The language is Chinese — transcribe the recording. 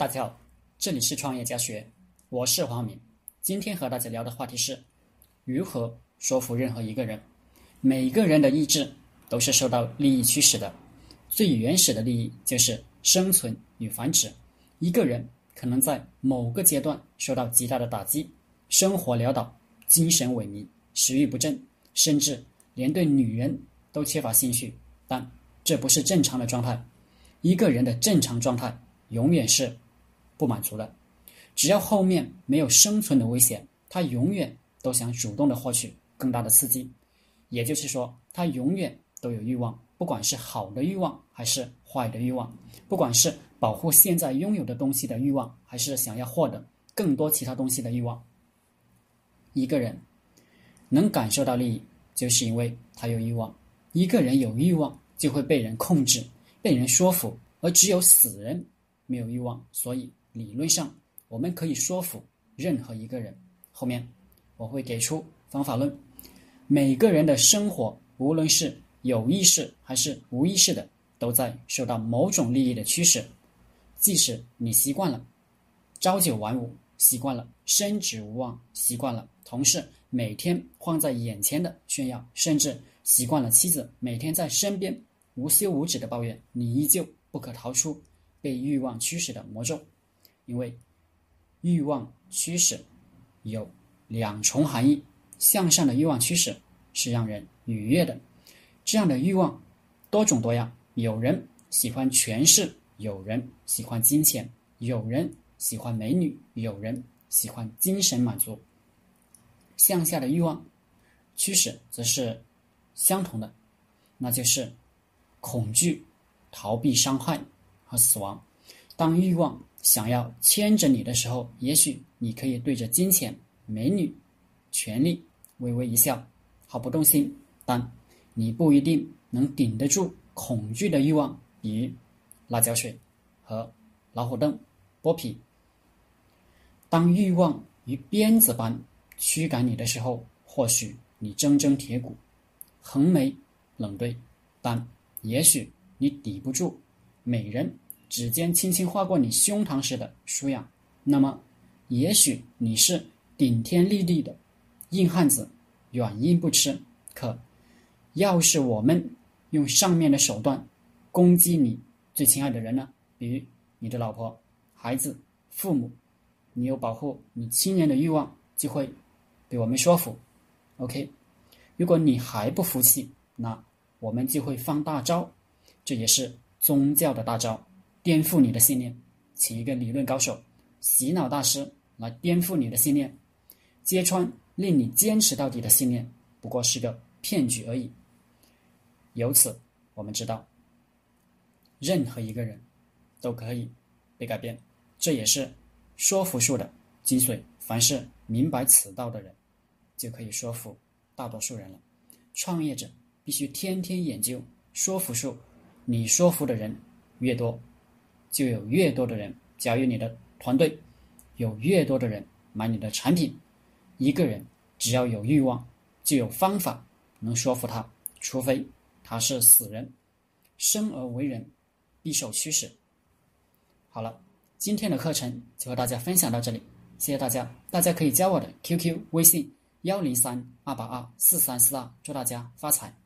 大家好，这里是创业家学，我是黄敏。今天和大家聊的话题是如何说服任何一个人。每个人的意志都是受到利益驱使的，最原始的利益就是生存与繁殖。一个人可能在某个阶段受到极大的打击，生活潦倒，精神萎靡，食欲不振，甚至连对女人都缺乏兴趣。但这不是正常的状态。一个人的正常状态永远是。不满足的，只要后面没有生存的危险，他永远都想主动的获取更大的刺激。也就是说，他永远都有欲望，不管是好的欲望还是坏的欲望，不管是保护现在拥有的东西的欲望，还是想要获得更多其他东西的欲望。一个人能感受到利益，就是因为他有欲望。一个人有欲望，就会被人控制，被人说服，而只有死人没有欲望，所以。理论上，我们可以说服任何一个人。后面我会给出方法论。每个人的生活，无论是有意识还是无意识的，都在受到某种利益的驱使。即使你习惯了朝九晚五，习惯了升职无望，习惯了同事每天放在眼前的炫耀，甚至习惯了妻子每天在身边无休无止的抱怨，你依旧不可逃出被欲望驱使的魔咒。因为欲望驱使有两重含义，向上的欲望驱使是让人愉悦的，这样的欲望多种多样。有人喜欢权势，有人喜欢金钱，有人喜欢美女，有人喜欢精神满足。向下的欲望驱使则是相同的，那就是恐惧、逃避伤害和死亡。当欲望。想要牵着你的时候，也许你可以对着金钱、美女、权力微微一笑，毫不动心。但你不一定能顶得住恐惧的欲望，比如辣椒水和老虎凳、剥皮。当欲望如鞭子般驱赶你的时候，或许你铮铮铁骨，横眉冷对，但也许你抵不住美人。指尖轻轻划过你胸膛时的舒痒，那么，也许你是顶天立地的硬汉子，软硬不吃。可，要是我们用上面的手段攻击你最亲爱的人呢？比如你的老婆、孩子、父母，你有保护你亲人的欲望，就会被我们说服。OK，如果你还不服气，那我们就会放大招，这也是宗教的大招。颠覆你的信念，请一个理论高手、洗脑大师来颠覆你的信念，揭穿令你坚持到底的信念不过是个骗局而已。由此，我们知道，任何一个人都可以被改变，这也是说服术的精髓。凡是明白此道的人，就可以说服大多数人了。创业者必须天天研究说服术，你说服的人越多。就有越多的人加入你的团队，有越多的人买你的产品。一个人只要有欲望，就有方法能说服他，除非他是死人。生而为人，必受驱使。好了，今天的课程就和大家分享到这里，谢谢大家。大家可以加我的 QQ 微信幺零三二八二四三四二，祝大家发财。